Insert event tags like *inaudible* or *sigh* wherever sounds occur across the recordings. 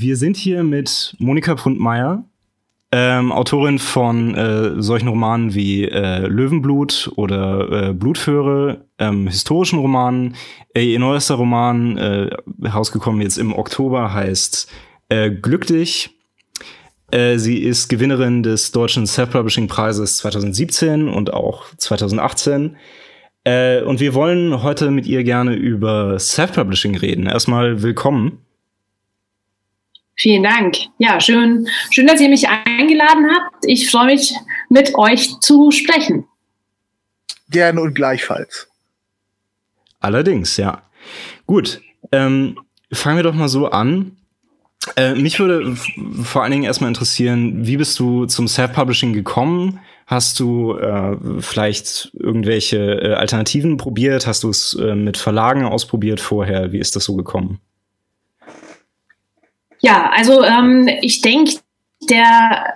Wir sind hier mit Monika Prundmeier, ähm, Autorin von äh, solchen Romanen wie äh, Löwenblut oder äh, Blutföhre, ähm, historischen Romanen. Äh, ihr neuester Roman, äh, herausgekommen jetzt im Oktober, heißt äh, Glück dich. Äh, sie ist Gewinnerin des Deutschen Self-Publishing-Preises 2017 und auch 2018. Äh, und wir wollen heute mit ihr gerne über Self-Publishing reden. Erstmal willkommen. Vielen Dank. Ja, schön, schön, dass ihr mich eingeladen habt. Ich freue mich, mit euch zu sprechen. Gerne und gleichfalls. Allerdings, ja. Gut, ähm, fangen wir doch mal so an. Äh, mich würde vor allen Dingen erstmal interessieren, wie bist du zum Self-Publishing gekommen? Hast du äh, vielleicht irgendwelche äh, Alternativen probiert? Hast du es äh, mit Verlagen ausprobiert vorher? Wie ist das so gekommen? Ja, also ähm, ich denke, der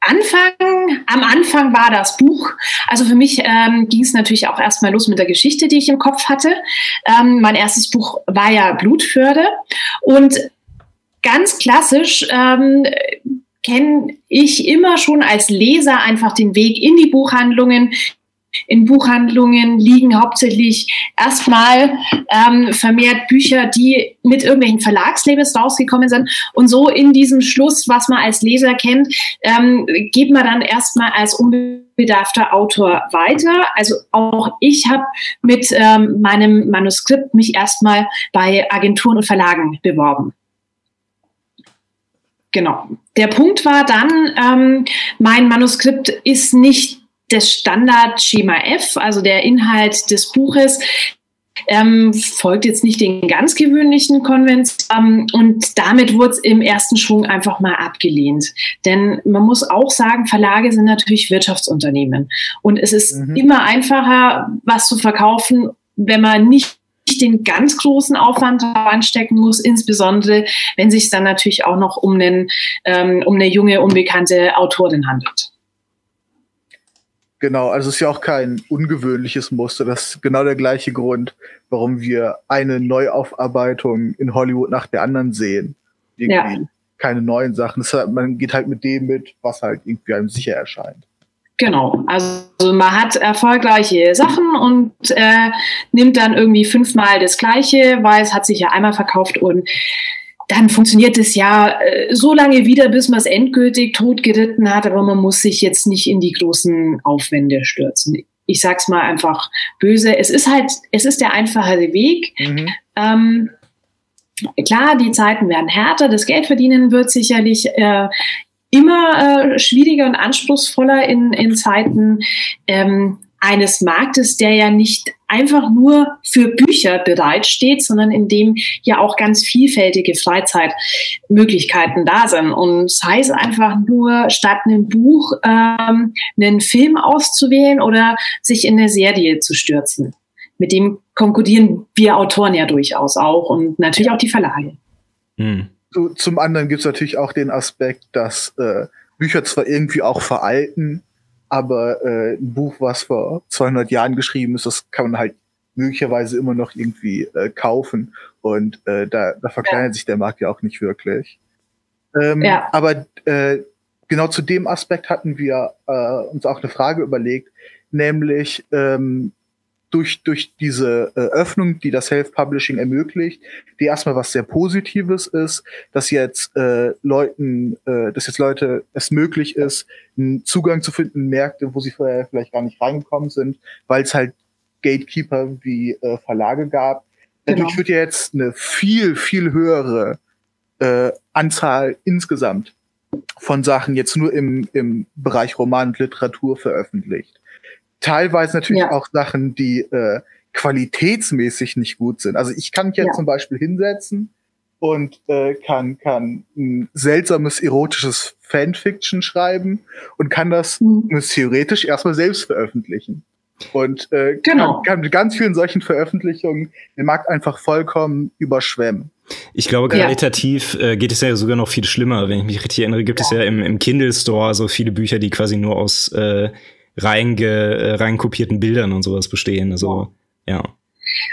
Anfang, am Anfang war das Buch. Also für mich ähm, ging es natürlich auch erstmal los mit der Geschichte, die ich im Kopf hatte. Ähm, mein erstes Buch war ja Blutförde und ganz klassisch ähm, kenne ich immer schon als Leser einfach den Weg in die Buchhandlungen, in Buchhandlungen liegen hauptsächlich erstmal ähm, vermehrt Bücher, die mit irgendwelchen Verlagslabels rausgekommen sind. Und so in diesem Schluss, was man als Leser kennt, ähm, geht man dann erstmal als unbedarfter Autor weiter. Also auch ich habe mit ähm, meinem Manuskript mich erstmal bei Agenturen und Verlagen beworben. Genau. Der Punkt war dann, ähm, mein Manuskript ist nicht das Standard-Schema F, also der Inhalt des Buches, ähm, folgt jetzt nicht den ganz gewöhnlichen Konventionen und damit wurde es im ersten Schwung einfach mal abgelehnt. Denn man muss auch sagen, Verlage sind natürlich Wirtschaftsunternehmen und es ist mhm. immer einfacher, was zu verkaufen, wenn man nicht den ganz großen Aufwand anstecken muss, insbesondere wenn sich dann natürlich auch noch um, einen, ähm, um eine junge, unbekannte Autorin handelt. Genau, also es ist ja auch kein ungewöhnliches Muster. Das ist genau der gleiche Grund, warum wir eine Neuaufarbeitung in Hollywood nach der anderen sehen. Irgendwie ja. keine neuen Sachen. Halt, man geht halt mit dem mit, was halt irgendwie einem sicher erscheint. Genau, also man hat erfolgreiche Sachen und äh, nimmt dann irgendwie fünfmal das Gleiche, weil es hat sich ja einmal verkauft und dann funktioniert es ja äh, so lange wieder, bis man es endgültig totgeritten hat, aber man muss sich jetzt nicht in die großen Aufwände stürzen. Ich sag's mal einfach böse. Es ist halt, es ist der einfachere Weg. Mhm. Ähm, klar, die Zeiten werden härter, das Geld verdienen wird sicherlich äh, immer äh, schwieriger und anspruchsvoller in, in Zeiten. Ähm, eines Marktes, der ja nicht einfach nur für Bücher bereitsteht, sondern in dem ja auch ganz vielfältige Freizeitmöglichkeiten da sind. Und sei es einfach nur statt einem Buch ähm, einen Film auszuwählen oder sich in eine Serie zu stürzen. Mit dem konkurrieren wir Autoren ja durchaus auch und natürlich auch die Verlage. Hm. Zum anderen gibt es natürlich auch den Aspekt, dass äh, Bücher zwar irgendwie auch veralten, aber äh, ein Buch, was vor 200 Jahren geschrieben ist, das kann man halt möglicherweise immer noch irgendwie äh, kaufen und äh, da, da verkleinert ja. sich der Markt ja auch nicht wirklich. Ähm, ja. Aber äh, genau zu dem Aspekt hatten wir äh, uns auch eine Frage überlegt, nämlich ähm, durch, durch diese äh, Öffnung, die das Self-Publishing ermöglicht, die erstmal was sehr Positives ist, dass jetzt äh, Leuten, äh, dass jetzt Leute es möglich ist, einen Zugang zu finden in Märkte, wo sie vorher vielleicht gar nicht reingekommen sind, weil es halt Gatekeeper wie äh, Verlage gab. Genau. Dadurch wird ja jetzt eine viel, viel höhere äh, Anzahl insgesamt von Sachen jetzt nur im, im Bereich Roman und Literatur veröffentlicht teilweise natürlich ja. auch Sachen, die äh, qualitätsmäßig nicht gut sind. Also ich kann mich jetzt ja. zum Beispiel hinsetzen und äh, kann, kann ein seltsames erotisches Fanfiction schreiben und kann das mhm. theoretisch erstmal selbst veröffentlichen. Und äh, genau. kann, kann mit ganz vielen solchen Veröffentlichungen den Markt einfach vollkommen überschwemmen. Ich glaube, qualitativ ja. äh, geht es ja sogar noch viel schlimmer. Wenn ich mich richtig erinnere, gibt ja. es ja im, im Kindle Store so viele Bücher, die quasi nur aus äh, reinge, äh, reinkopierten Bildern und sowas bestehen. Also, ja.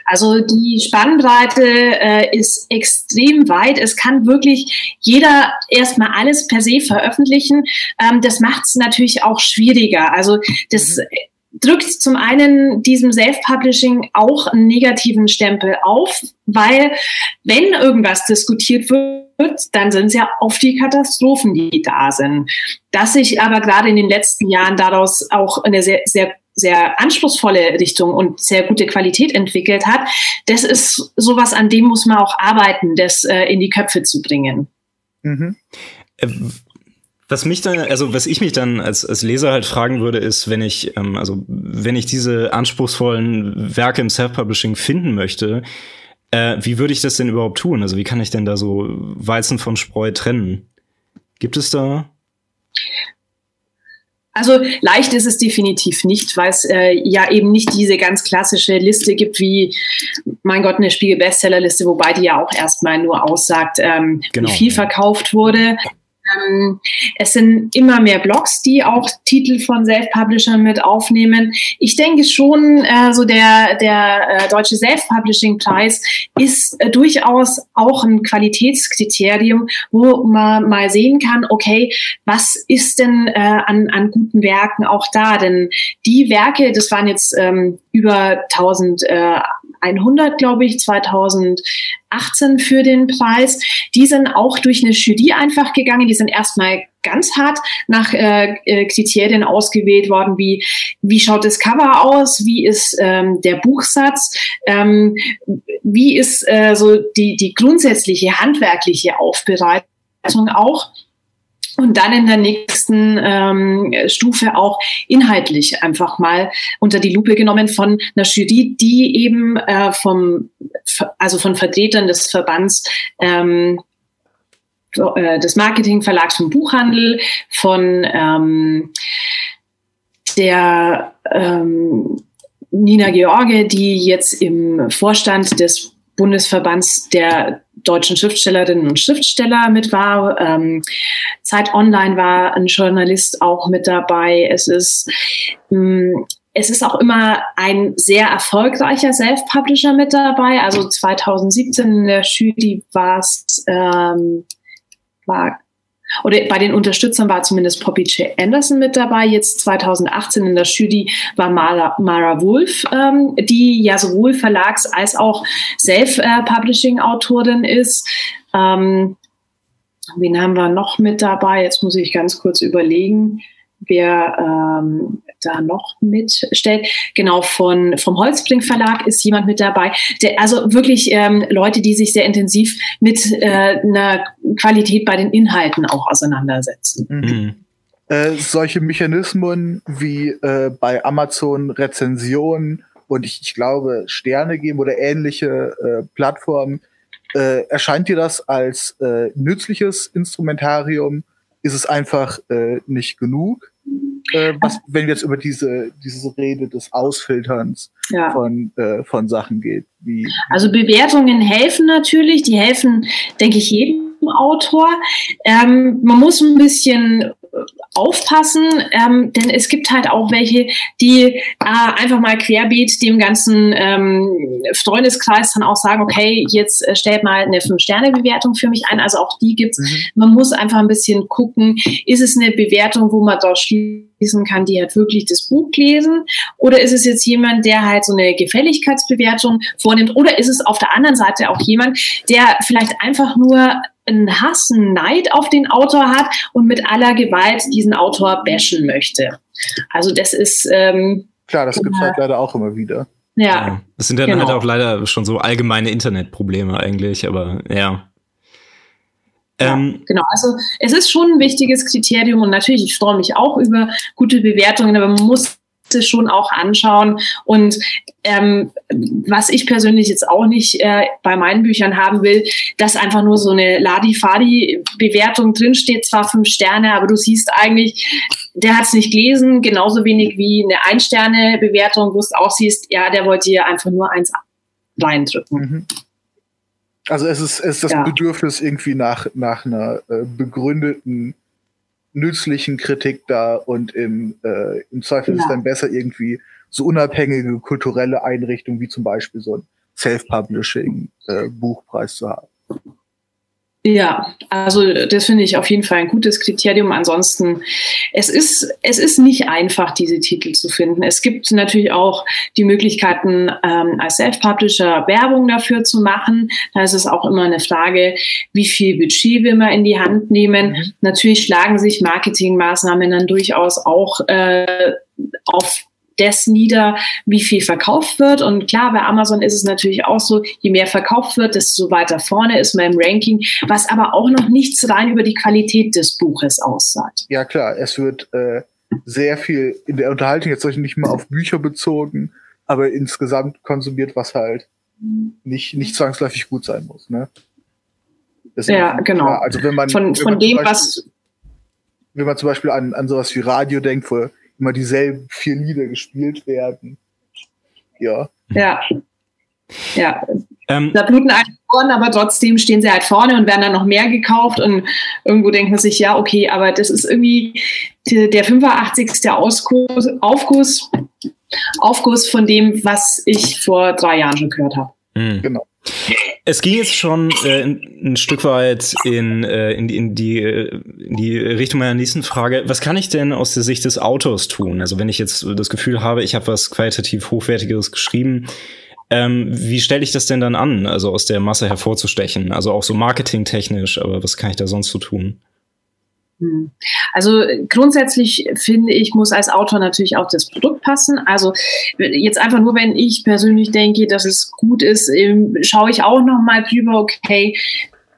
Also die Spannbreite äh, ist extrem weit. Es kann wirklich jeder erstmal alles per se veröffentlichen. Ähm, das macht es natürlich auch schwieriger. Also das mhm drückt zum einen diesem Self-Publishing auch einen negativen Stempel auf, weil wenn irgendwas diskutiert wird, dann sind es ja oft die Katastrophen, die da sind. Dass sich aber gerade in den letzten Jahren daraus auch eine sehr, sehr sehr anspruchsvolle Richtung und sehr gute Qualität entwickelt hat, das ist sowas, an dem muss man auch arbeiten, das äh, in die Köpfe zu bringen. Mhm. Äh, was mich dann, also was ich mich dann als, als Leser halt fragen würde, ist, wenn ich, ähm, also wenn ich diese anspruchsvollen Werke im Self-Publishing finden möchte, äh, wie würde ich das denn überhaupt tun? Also wie kann ich denn da so Weizen von Spreu trennen? Gibt es da? Also leicht ist es definitiv nicht, weil es äh, ja eben nicht diese ganz klassische Liste gibt wie, mein Gott, eine Spiegel-Bestsellerliste, wobei die ja auch erstmal nur aussagt, ähm, genau. wie viel verkauft wurde. Ähm, es sind immer mehr Blogs, die auch Titel von Self-Publishern mit aufnehmen. Ich denke schon, äh, so der, der äh, deutsche Self-Publishing-Preis ist äh, durchaus auch ein Qualitätskriterium, wo man mal sehen kann, okay, was ist denn äh, an, an guten Werken auch da? Denn die Werke, das waren jetzt ähm, über 1000 äh, 100, glaube ich, 2018 für den Preis. Die sind auch durch eine Jury einfach gegangen. Die sind erstmal ganz hart nach äh, äh, Kriterien ausgewählt worden, wie wie schaut das Cover aus, wie ist ähm, der Buchsatz, ähm, wie ist äh, so die die grundsätzliche handwerkliche Aufbereitung auch und dann in der nächsten ähm, Stufe auch inhaltlich einfach mal unter die Lupe genommen von einer Jury, die eben äh, vom, also von Vertretern des Verbands ähm, äh, des Marketingverlags vom Buchhandel, von ähm, der ähm, Nina George, die jetzt im Vorstand des Bundesverbands der deutschen Schriftstellerinnen und Schriftsteller mit war. Ähm, Zeit Online war ein Journalist auch mit dabei. Es ist mh, mm, es ist auch immer ein sehr erfolgreicher Self-Publisher mit dabei. Also 2017 in der Jury war es ähm, war oder bei den Unterstützern war zumindest Poppy J. Anderson mit dabei. Jetzt 2018 in der Jury war Mara, Mara Wolf, ähm, die ja sowohl Verlags- als auch Self-Publishing-Autorin ist. Ähm, wen haben wir noch mit dabei? Jetzt muss ich ganz kurz überlegen wer ähm, da noch mitstellt. Genau, von, vom Holzbring Verlag ist jemand mit dabei. Der, also wirklich ähm, Leute, die sich sehr intensiv mit äh, einer Qualität bei den Inhalten auch auseinandersetzen. Mhm. mhm. Äh, solche Mechanismen wie äh, bei Amazon Rezensionen und ich, ich glaube Sterne geben oder ähnliche äh, Plattformen, äh, erscheint dir das als äh, nützliches Instrumentarium? Ist es einfach äh, nicht genug? Äh, was, wenn wir jetzt über diese, diese Rede des Ausfilterns ja. von, äh, von Sachen geht. Wie, also Bewertungen helfen natürlich, die helfen, denke ich, jedem Autor. Ähm, man muss ein bisschen aufpassen, ähm, denn es gibt halt auch welche, die äh, einfach mal querbeet dem ganzen ähm, Freundeskreis dann auch sagen, okay, jetzt äh, stellt mal eine Fünf-Sterne-Bewertung für mich ein. Also auch die gibt's. Mhm. Man muss einfach ein bisschen gucken, ist es eine Bewertung, wo man dort schließen kann, die halt wirklich das Buch lesen? Oder ist es jetzt jemand, der halt so eine Gefälligkeitsbewertung vornimmt? Oder ist es auf der anderen Seite auch jemand, der vielleicht einfach nur einen Hass, einen Neid auf den Autor hat und mit aller Gewalt diesen Autor bashen möchte. Also das ist ähm, klar, das gibt es halt leider auch immer wieder. Ja. ja. Das sind dann halt genau. halt auch leider schon so allgemeine Internetprobleme eigentlich, aber ja. Ja, ähm, genau, also es ist schon ein wichtiges Kriterium und natürlich, ich freue mich auch über gute Bewertungen, aber man muss schon auch anschauen. Und ähm, was ich persönlich jetzt auch nicht äh, bei meinen Büchern haben will, dass einfach nur so eine Ladi-Fadi-Bewertung drinsteht, zwar fünf Sterne, aber du siehst eigentlich, der hat es nicht gelesen, genauso wenig wie eine Ein-Sterne-Bewertung, wo es auch siehst, ja, der wollte hier einfach nur eins reindrücken. Mhm. Also es ist, es ist das ja. Bedürfnis irgendwie nach, nach einer äh, begründeten nützlichen Kritik da und im, äh, im Zweifel ja. ist dann besser irgendwie so unabhängige kulturelle Einrichtungen wie zum Beispiel so ein Self-Publishing-Buchpreis äh, zu haben. Ja, also das finde ich auf jeden Fall ein gutes Kriterium. Ansonsten, es ist, es ist nicht einfach, diese Titel zu finden. Es gibt natürlich auch die Möglichkeiten, ähm, als Self-Publisher Werbung dafür zu machen. Da ist es auch immer eine Frage, wie viel Budget will man in die Hand nehmen. Mhm. Natürlich schlagen sich Marketingmaßnahmen dann durchaus auch äh, auf das nieder, wie viel verkauft wird. Und klar, bei Amazon ist es natürlich auch so, je mehr verkauft wird, desto weiter vorne ist man im Ranking, was aber auch noch nichts rein über die Qualität des Buches aussagt. Ja, klar, es wird äh, sehr viel in der Unterhaltung jetzt nicht mal auf Bücher bezogen, aber insgesamt konsumiert, was halt nicht, nicht zwangsläufig gut sein muss. Ne? ja, genau. Klar. Also wenn man, von, wenn von man dem, Beispiel, was wenn man zum Beispiel an, an sowas wie Radio denkt, wo immer dieselben vier Lieder gespielt werden. Ja. Ja. Ja. Ähm, da bluten einen Ohren, aber trotzdem stehen sie halt vorne und werden dann noch mehr gekauft und irgendwo denkt man sich, ja, okay, aber das ist irgendwie der 85. Ausguss, Aufguss, Aufguss von dem, was ich vor drei Jahren schon gehört habe. Mhm. Genau. Es ging jetzt schon äh, ein Stück weit in, äh, in, die, in, die, in die Richtung meiner nächsten Frage. Was kann ich denn aus der Sicht des Autors tun? Also wenn ich jetzt das Gefühl habe, ich habe was qualitativ Hochwertigeres geschrieben, ähm, wie stelle ich das denn dann an, also aus der Masse hervorzustechen? Also auch so marketingtechnisch, aber was kann ich da sonst so tun? Hm. Also grundsätzlich finde ich, muss als Autor natürlich auch das Produkt passen. Also jetzt einfach nur, wenn ich persönlich denke, dass es gut ist, ähm, schaue ich auch noch mal drüber, okay,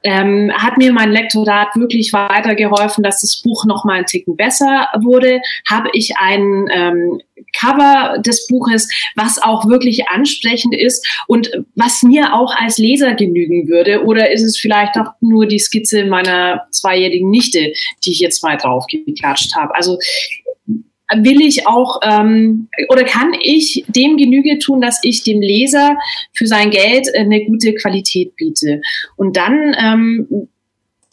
ähm, hat mir mein Lektorat wirklich weitergeholfen, dass das Buch noch mal einen Ticken besser wurde? Habe ich ein ähm, Cover des Buches, was auch wirklich ansprechend ist und was mir auch als Leser genügen würde? Oder ist es vielleicht doch nur die Skizze meiner zweijährigen Nichte, die ich jetzt mal drauf geklatscht habe? Also will ich auch ähm, oder kann ich dem Genüge tun, dass ich dem Leser für sein Geld eine gute Qualität biete. Und dann, ähm,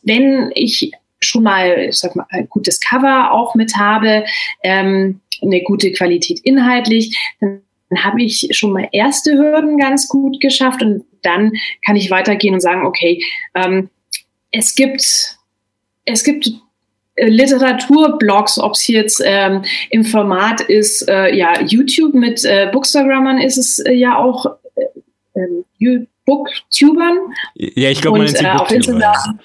wenn ich schon mal, ich sag mal, ein gutes Cover auch mit habe, ähm, eine gute Qualität inhaltlich, dann habe ich schon mal erste Hürden ganz gut geschafft und dann kann ich weitergehen und sagen, okay, ähm, es gibt es gibt äh, Literaturblogs, ob es jetzt ähm, im Format ist, äh, ja, YouTube mit äh, Bookstagrammern ist es äh, ja auch äh, äh, Booktubern. Ja, ich glaube, man nennt sie äh, Instagram.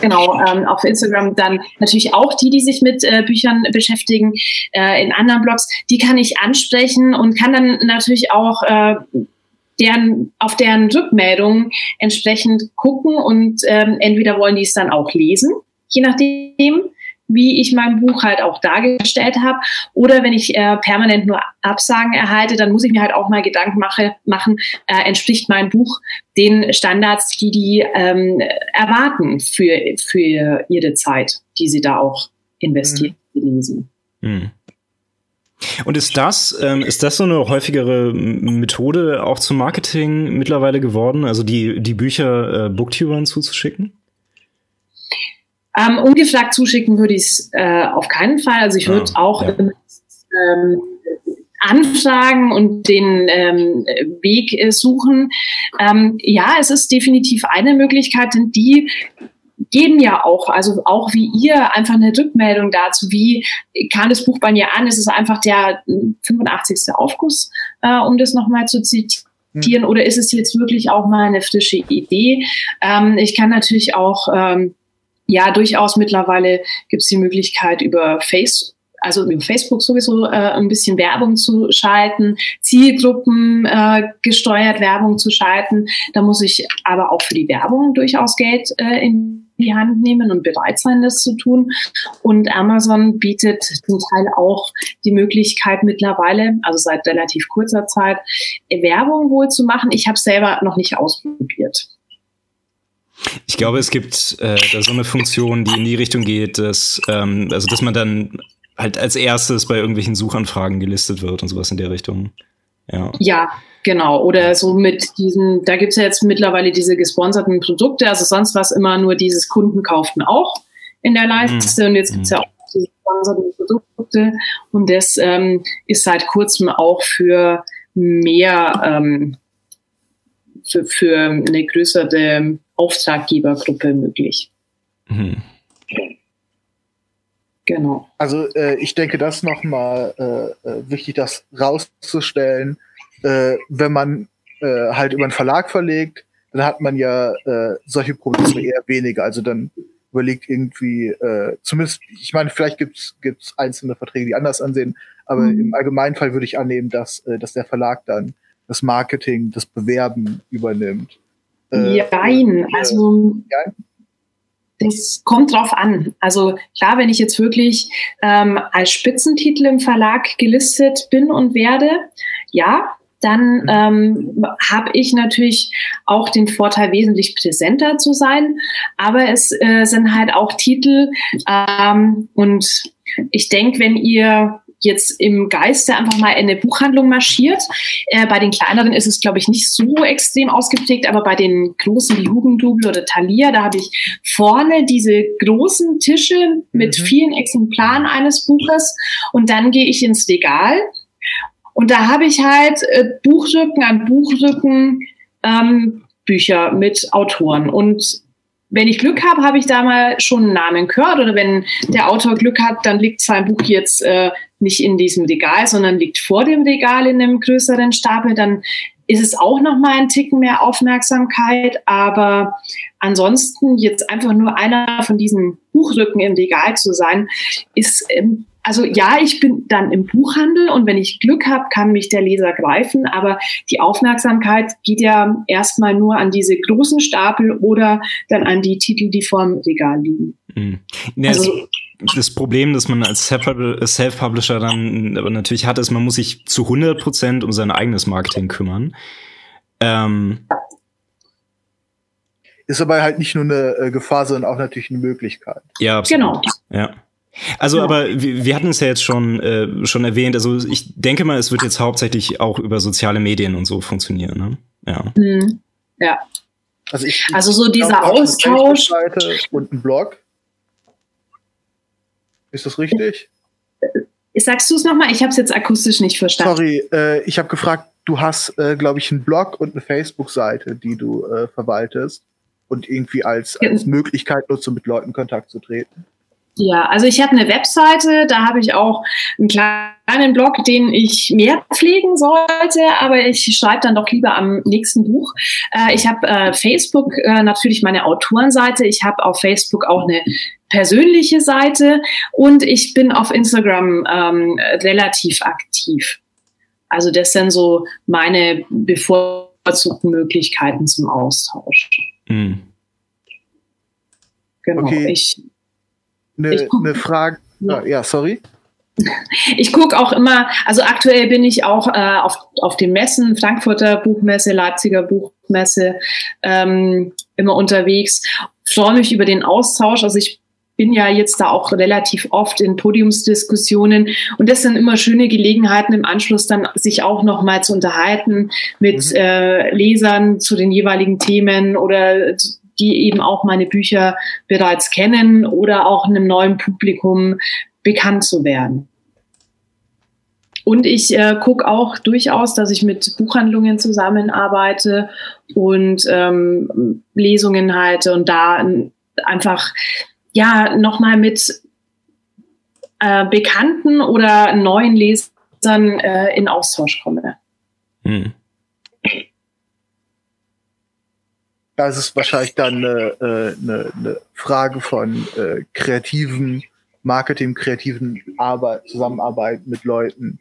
Genau, ähm, auf Instagram dann natürlich auch die, die sich mit äh, Büchern beschäftigen, äh, in anderen Blogs, die kann ich ansprechen und kann dann natürlich auch äh, deren, auf deren Rückmeldungen entsprechend gucken und ähm, entweder wollen die es dann auch lesen je nachdem, wie ich mein Buch halt auch dargestellt habe. Oder wenn ich äh, permanent nur Absagen erhalte, dann muss ich mir halt auch mal Gedanken mache, machen, äh, entspricht mein Buch den Standards, die die ähm, erwarten für, für ihre Zeit, die sie da auch investieren, mhm. lesen. Mhm. Und ist das, ähm, ist das so eine häufigere Methode auch zum Marketing mittlerweile geworden, also die, die Bücher äh, Booktubern zuzuschicken? Ähm, ungefragt zuschicken würde ich es äh, auf keinen Fall. Also ich würde ja, auch ja. Ähm, anfragen und den ähm, Weg äh, suchen. Ähm, ja, es ist definitiv eine Möglichkeit, denn die geben ja auch, also auch wie ihr, einfach eine Rückmeldung dazu, wie kam das Buch bei mir an? Ist es einfach der 85. Aufguss, äh, um das nochmal zu zitieren? Hm. Oder ist es jetzt wirklich auch mal eine frische Idee? Ähm, ich kann natürlich auch ähm, ja, durchaus mittlerweile gibt es die Möglichkeit über Face also über Facebook sowieso äh, ein bisschen Werbung zu schalten, Zielgruppen äh, gesteuert Werbung zu schalten. Da muss ich aber auch für die Werbung durchaus Geld äh, in die Hand nehmen und bereit sein, das zu tun. Und Amazon bietet zum Teil auch die Möglichkeit mittlerweile, also seit relativ kurzer Zeit, Werbung wohl zu machen. Ich habe selber noch nicht ausprobiert. Ich glaube, es gibt äh, da so eine Funktion, die in die Richtung geht, dass, ähm, also dass man dann halt als erstes bei irgendwelchen Suchanfragen gelistet wird und sowas in der Richtung. Ja. ja, genau. Oder so mit diesen, da gibt's ja jetzt mittlerweile diese gesponserten Produkte, also sonst war es immer nur dieses Kunden kauften auch in der Leiste mhm. und jetzt gibt's ja auch diese gesponserten Produkte und das ähm, ist seit kurzem auch für mehr ähm, für, für eine größere Auftraggebergruppe möglich. Mhm. Genau. Also äh, ich denke, das nochmal äh, äh, wichtig, das rauszustellen. Äh, wenn man äh, halt über einen Verlag verlegt, dann hat man ja äh, solche Probleme eher weniger. Also dann überlegt irgendwie, äh, zumindest, ich meine, vielleicht gibt's gibt's einzelne Verträge, die anders ansehen, aber mhm. im allgemeinen Fall würde ich annehmen, dass, äh, dass der Verlag dann das Marketing, das Bewerben übernimmt. Äh, Nein, also ja? das kommt drauf an. Also klar, wenn ich jetzt wirklich ähm, als Spitzentitel im Verlag gelistet bin und werde, ja, dann mhm. ähm, habe ich natürlich auch den Vorteil, wesentlich präsenter zu sein. Aber es äh, sind halt auch Titel ähm, und ich denke, wenn ihr jetzt im Geiste einfach mal in eine Buchhandlung marschiert. Äh, bei den kleineren ist es, glaube ich, nicht so extrem ausgeprägt, aber bei den großen wie Hugendubel oder Thalia, da habe ich vorne diese großen Tische mit mhm. vielen Exemplaren eines Buches und dann gehe ich ins Regal und da habe ich halt äh, Buchrücken an Buchrücken ähm, Bücher mit Autoren und wenn ich Glück habe, habe ich da mal schon einen Namen gehört. Oder wenn der Autor Glück hat, dann liegt sein Buch jetzt äh, nicht in diesem Regal, sondern liegt vor dem Regal in einem größeren Stapel. Dann ist es auch noch mal ein Ticken mehr Aufmerksamkeit. Aber ansonsten jetzt einfach nur einer von diesen Buchrücken im Regal zu sein, ist ähm, also ja, ich bin dann im Buchhandel und wenn ich Glück habe, kann mich der Leser greifen, aber die Aufmerksamkeit geht ja erstmal nur an diese großen Stapel oder dann an die Titel, die vorm Regal liegen. Mhm. Ja, also, das Problem, das man als Self-Publisher dann aber natürlich hat, ist, man muss sich zu 100 Prozent um sein eigenes Marketing kümmern. Ähm, ist aber halt nicht nur eine äh, Gefahr, sondern auch natürlich eine Möglichkeit. Ja, absolut. Genau. Ja. Also, ja. aber wir, wir hatten es ja jetzt schon, äh, schon erwähnt. Also, ich denke mal, es wird jetzt hauptsächlich auch über soziale Medien und so funktionieren. Ne? Ja. Mhm. Ja. Also, ich, also so dieser Austausch. Und ein Blog. Ist das richtig? Sagst du es nochmal? Ich habe es jetzt akustisch nicht verstanden. Sorry, äh, ich habe gefragt, du hast, äh, glaube ich, einen Blog und eine Facebook-Seite, die du äh, verwaltest und irgendwie als, als Möglichkeit nutzt, um mit Leuten in Kontakt zu treten. Ja, also ich habe eine Webseite, da habe ich auch einen kleinen Blog, den ich mehr pflegen sollte, aber ich schreibe dann doch lieber am nächsten Buch. Äh, ich habe äh, Facebook äh, natürlich meine Autorenseite, ich habe auf Facebook auch eine persönliche Seite und ich bin auf Instagram ähm, relativ aktiv. Also das sind so meine bevorzugten Möglichkeiten zum Austausch. Mhm. Genau. Okay. Ich eine, eine Frage. Ja. ja, sorry. Ich gucke auch immer, also aktuell bin ich auch äh, auf, auf den Messen, Frankfurter Buchmesse, Leipziger Buchmesse, ähm, immer unterwegs. Freue mich über den Austausch. Also ich bin ja jetzt da auch relativ oft in Podiumsdiskussionen und das sind immer schöne Gelegenheiten im Anschluss dann sich auch noch mal zu unterhalten mit mhm. äh, Lesern zu den jeweiligen Themen oder die eben auch meine Bücher bereits kennen oder auch einem neuen Publikum bekannt zu werden. Und ich äh, gucke auch durchaus, dass ich mit Buchhandlungen zusammenarbeite und ähm, Lesungen halte und da einfach ja nochmal mit äh, Bekannten oder neuen Lesern äh, in Austausch komme. Hm. Da ist wahrscheinlich dann eine, äh, eine, eine Frage von äh, kreativen Marketing, kreativen Arbeit, Zusammenarbeit mit Leuten.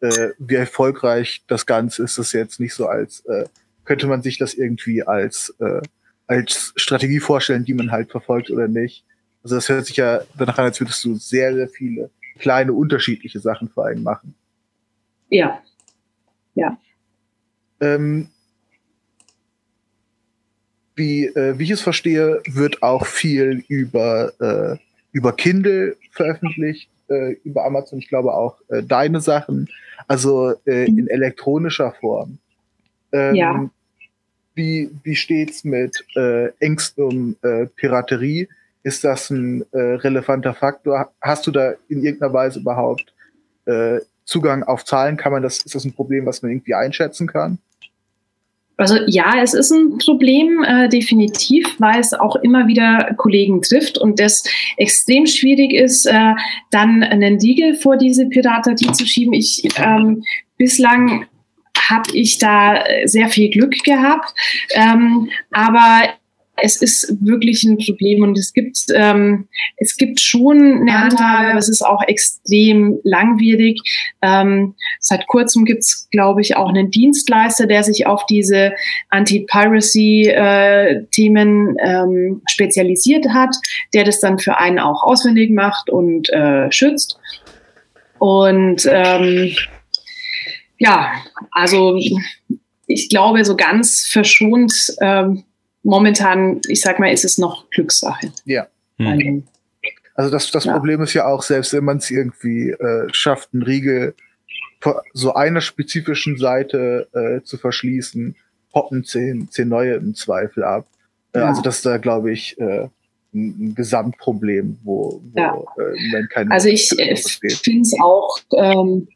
Äh, wie erfolgreich das Ganze ist, das jetzt nicht so als, äh, könnte man sich das irgendwie als, äh, als Strategie vorstellen, die man halt verfolgt oder nicht. Also das hört sich ja danach an, als würdest du sehr, sehr viele kleine unterschiedliche Sachen vor allem machen. Ja. Ja. Ähm, wie, äh, wie ich es verstehe, wird auch viel über, äh, über Kindle veröffentlicht, äh, über Amazon, ich glaube auch äh, deine Sachen, also äh, in elektronischer Form. Ähm, ja. Wie, wie steht's mit äh, Ängsten um äh, Piraterie? Ist das ein äh, relevanter Faktor? Hast du da in irgendeiner Weise überhaupt äh, Zugang auf Zahlen, kann man das, ist das ein Problem, was man irgendwie einschätzen kann? Also ja, es ist ein Problem, äh, definitiv, weil es auch immer wieder Kollegen trifft und das extrem schwierig ist, äh, dann einen Diegel vor diese Piraterie zu schieben. Ich ähm, bislang habe ich da sehr viel Glück gehabt, ähm, aber es ist wirklich ein Problem und es gibt, ähm, es gibt schon eine Handhabe, aber es ist auch extrem langwierig. Ähm, seit kurzem gibt es, glaube ich, auch einen Dienstleister, der sich auf diese Anti-Piracy-Themen äh, ähm, spezialisiert hat, der das dann für einen auch auswendig macht und äh, schützt. Und ähm, ja, also ich glaube, so ganz verschont ähm, momentan, ich sag mal, ist es noch Glückssache. Ja. Hm. Also das, das ja. Problem ist ja auch, selbst wenn man es irgendwie äh, schafft, einen Riegel so einer spezifischen Seite äh, zu verschließen, poppen zehn, zehn neue im Zweifel ab. Äh, ja. Also das ist da, glaube ich, äh, ein, ein Gesamtproblem, wo, wo ja. äh, keine Also ich äh, finde es auch ähm,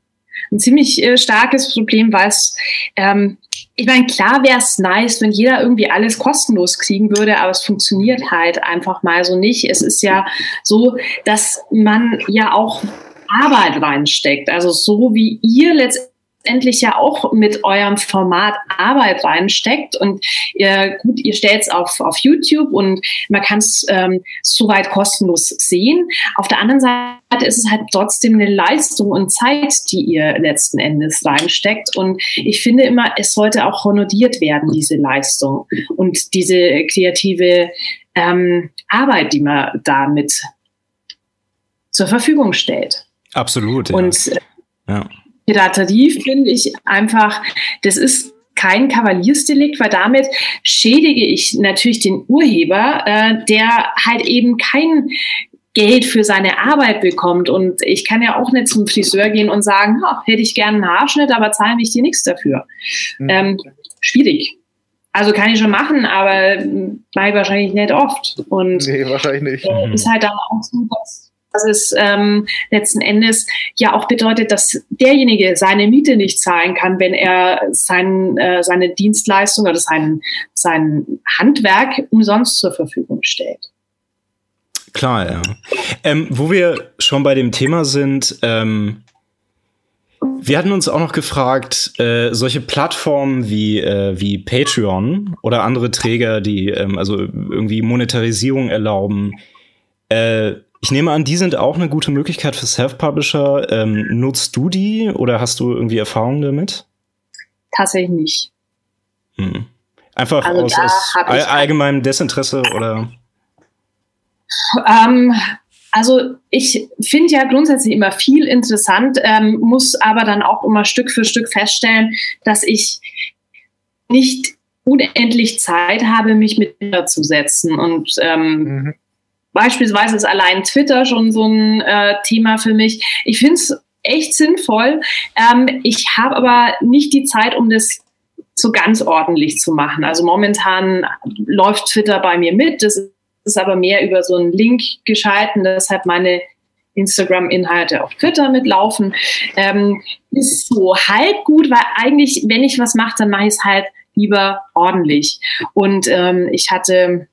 ein ziemlich äh, starkes Problem, weil es ähm, ich meine, klar wäre es nice, wenn jeder irgendwie alles kostenlos kriegen würde, aber es funktioniert halt einfach mal so nicht. Es ist ja so, dass man ja auch Arbeit reinsteckt. Also so wie ihr letztendlich letztendlich ja auch mit eurem Format Arbeit reinsteckt. Und ihr, gut, ihr stellt es auf, auf YouTube und man kann es ähm, soweit kostenlos sehen. Auf der anderen Seite ist es halt trotzdem eine Leistung und Zeit, die ihr letzten Endes reinsteckt. Und ich finde immer, es sollte auch honoriert werden, diese Leistung und diese kreative ähm, Arbeit, die man damit zur Verfügung stellt. Absolut. Ja. Und äh, ja. Piraterie finde ich einfach, das ist kein Kavaliersdelikt, weil damit schädige ich natürlich den Urheber, äh, der halt eben kein Geld für seine Arbeit bekommt. Und ich kann ja auch nicht zum Friseur gehen und sagen, oh, hätte ich gerne einen Haarschnitt, aber zahlen mich dir nichts dafür. Mhm. Ähm, schwierig. Also kann ich schon machen, aber mache ich wahrscheinlich nicht oft. Und nee, wahrscheinlich nicht. Äh, ist halt dann auch so, dass dass es ähm, letzten Endes ja auch bedeutet, dass derjenige seine Miete nicht zahlen kann, wenn er sein, äh, seine Dienstleistung oder sein, sein Handwerk umsonst zur Verfügung stellt. Klar, ja. Ähm, wo wir schon bei dem Thema sind, ähm, wir hatten uns auch noch gefragt, äh, solche Plattformen wie, äh, wie Patreon oder andere Träger, die ähm, also irgendwie Monetarisierung erlauben, äh, ich nehme an, die sind auch eine gute Möglichkeit für Self-Publisher. Ähm, nutzt du die oder hast du irgendwie Erfahrungen damit? Tatsächlich nicht. Hm. Einfach also aus, aus all, allgemeinem Desinteresse oder? Ähm, also ich finde ja grundsätzlich immer viel interessant, ähm, muss aber dann auch immer Stück für Stück feststellen, dass ich nicht unendlich Zeit habe, mich mit zu setzen und ähm, mhm. Beispielsweise ist allein Twitter schon so ein äh, Thema für mich. Ich finde es echt sinnvoll. Ähm, ich habe aber nicht die Zeit, um das so ganz ordentlich zu machen. Also momentan läuft Twitter bei mir mit. Das ist aber mehr über so einen Link geschalten, deshalb meine Instagram-Inhalte auf Twitter mitlaufen. Ähm, ist so halb gut, weil eigentlich, wenn ich was mache, dann mache ich es halt lieber ordentlich. Und ähm, ich hatte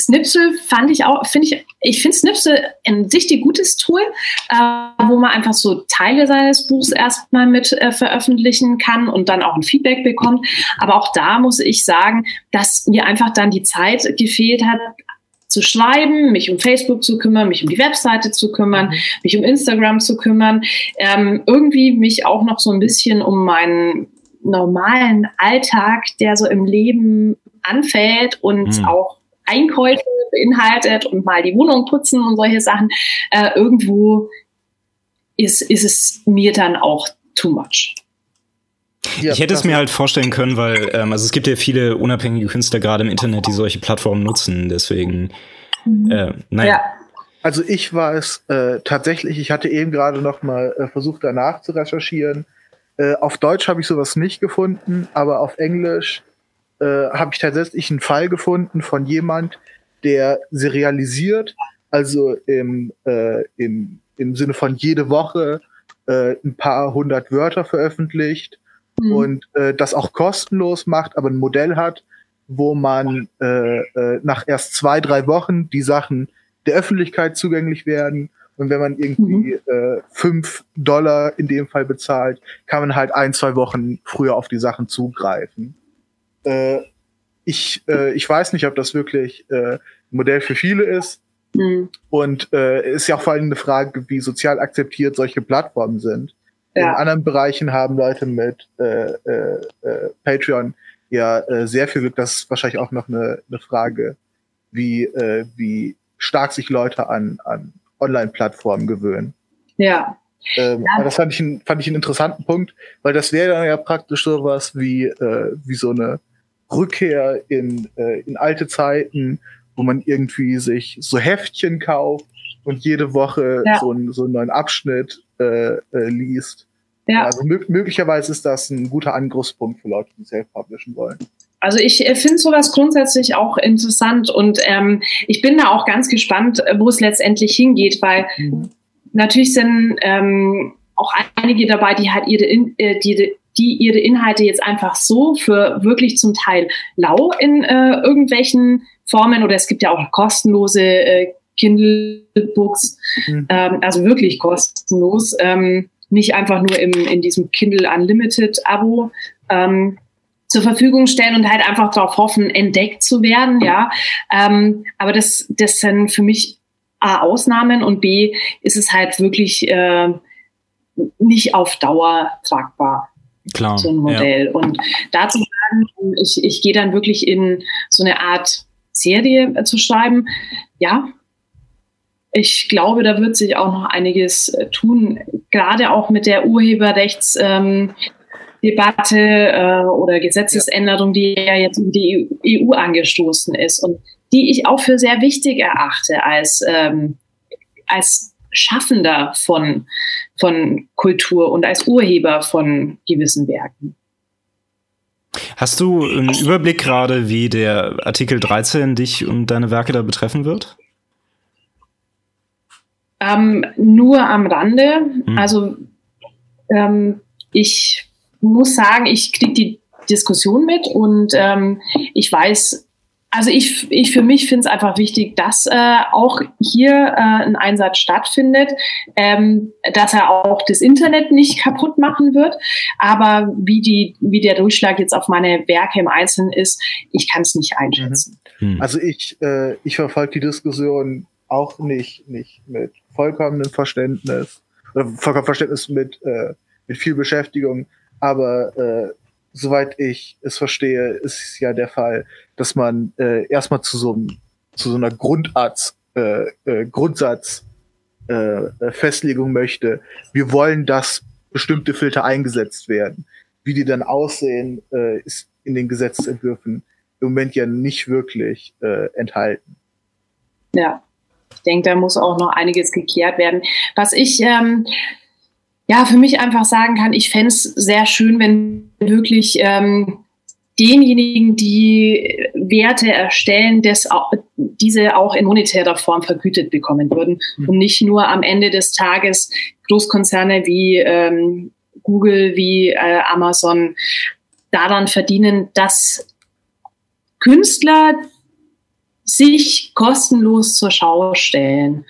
Snipsel fand ich auch, finde ich, ich finde Snipsel ein richtig gutes Tool, äh, wo man einfach so Teile seines Buchs erstmal mit äh, veröffentlichen kann und dann auch ein Feedback bekommt. Aber auch da muss ich sagen, dass mir einfach dann die Zeit gefehlt hat, zu schreiben, mich um Facebook zu kümmern, mich um die Webseite zu kümmern, mich um Instagram zu kümmern, ähm, irgendwie mich auch noch so ein bisschen um meinen normalen Alltag, der so im Leben anfällt und mhm. auch Einkäufe beinhaltet und mal die Wohnung putzen und solche Sachen, äh, irgendwo ist, ist es mir dann auch too much. Ja, ich hätte es mir halt vorstellen können, weil ähm, also es gibt ja viele unabhängige Künstler gerade im Internet, die solche Plattformen nutzen. Deswegen, mhm. äh, naja. Ja. Also ich war es äh, tatsächlich, ich hatte eben gerade noch mal äh, versucht danach zu recherchieren. Äh, auf Deutsch habe ich sowas nicht gefunden, aber auf Englisch äh, habe ich tatsächlich einen Fall gefunden von jemand, der serialisiert, also im, äh, im, im Sinne von jede Woche äh, ein paar hundert Wörter veröffentlicht mhm. und äh, das auch kostenlos macht, aber ein Modell hat, wo man äh, äh, nach erst zwei, drei Wochen die Sachen der Öffentlichkeit zugänglich werden. Und wenn man irgendwie mhm. äh, fünf Dollar in dem Fall bezahlt, kann man halt ein, zwei Wochen früher auf die Sachen zugreifen. Äh, ich, äh, ich weiß nicht, ob das wirklich äh, ein Modell für viele ist. Mhm. Und äh, ist ja auch vor allem eine Frage, wie sozial akzeptiert solche Plattformen sind. Ja. In anderen Bereichen haben Leute mit äh, äh, äh, Patreon ja äh, sehr viel Glück. Das ist wahrscheinlich auch noch eine, eine Frage, wie, äh, wie stark sich Leute an, an Online-Plattformen gewöhnen. Ja. Ähm, ja. Das fand ich, ein, fand ich einen interessanten Punkt, weil das wäre dann ja praktisch sowas wie, äh, wie so eine Rückkehr in, äh, in alte Zeiten, wo man irgendwie sich so Heftchen kauft und jede Woche ja. so, ein, so einen neuen Abschnitt äh, äh, liest. Ja. Also möglicherweise ist das ein guter Angriffspunkt für Leute, die self-publishen wollen. Also ich äh, finde sowas grundsätzlich auch interessant und ähm, ich bin da auch ganz gespannt, wo es letztendlich hingeht, weil mhm. natürlich sind ähm, auch einige dabei, die halt ihre, äh, die, die ihre Inhalte jetzt einfach so für wirklich zum Teil lau in äh, irgendwelchen Formen oder es gibt ja auch kostenlose äh, Kindle-Books, mhm. ähm, also wirklich kostenlos, ähm, nicht einfach nur im, in diesem Kindle Unlimited-Abo ähm, zur Verfügung stellen und halt einfach darauf hoffen, entdeckt zu werden, ja. Ähm, aber das, das sind für mich A, Ausnahmen und B, ist es halt wirklich äh, nicht auf Dauer tragbar. Klar, so ein Modell. Ja. Und dazu sagen, ich, ich gehe dann wirklich in so eine Art Serie äh, zu schreiben, ja, ich glaube, da wird sich auch noch einiges äh, tun, gerade auch mit der Urheberrechts. Ähm, äh, oder Gesetzesänderung, die ja jetzt in die EU angestoßen ist und die ich auch für sehr wichtig erachte als, ähm, als Schaffender von, von Kultur und als Urheber von gewissen Werken. Hast du einen Überblick gerade, wie der Artikel 13 dich und deine Werke da betreffen wird? Ähm, nur am Rande. Hm. Also ähm, ich muss sagen, ich kriege die Diskussion mit und ähm, ich weiß, also ich, ich für mich finde es einfach wichtig, dass äh, auch hier äh, ein Einsatz stattfindet, ähm, dass er auch das Internet nicht kaputt machen wird. Aber wie die, wie der Durchschlag jetzt auf meine Werke im Einzelnen ist, ich kann es nicht einschätzen. Mhm. Hm. Also ich, äh, ich verfolge die Diskussion auch nicht, nicht mit vollkommenem Verständnis oder vollkommenem Verständnis mit, äh, mit viel Beschäftigung. Aber äh, soweit ich es verstehe, ist es ja der Fall, dass man äh, erstmal zu so, zu so einer Grundarzt, äh, äh, Grundsatz äh, äh, Festlegung möchte. Wir wollen, dass bestimmte Filter eingesetzt werden. Wie die dann aussehen, äh, ist in den Gesetzentwürfen im Moment ja nicht wirklich äh, enthalten. Ja, ich denke, da muss auch noch einiges geklärt werden. Was ich ähm, ja für mich einfach sagen kann, ich fände es sehr schön, wenn wirklich ähm, denjenigen, die Werte erstellen, das, diese auch in monetärer Form vergütet bekommen würden mhm. und nicht nur am Ende des Tages Großkonzerne wie ähm, Google, wie äh, Amazon daran verdienen, dass Künstler sich kostenlos zur Schau stellen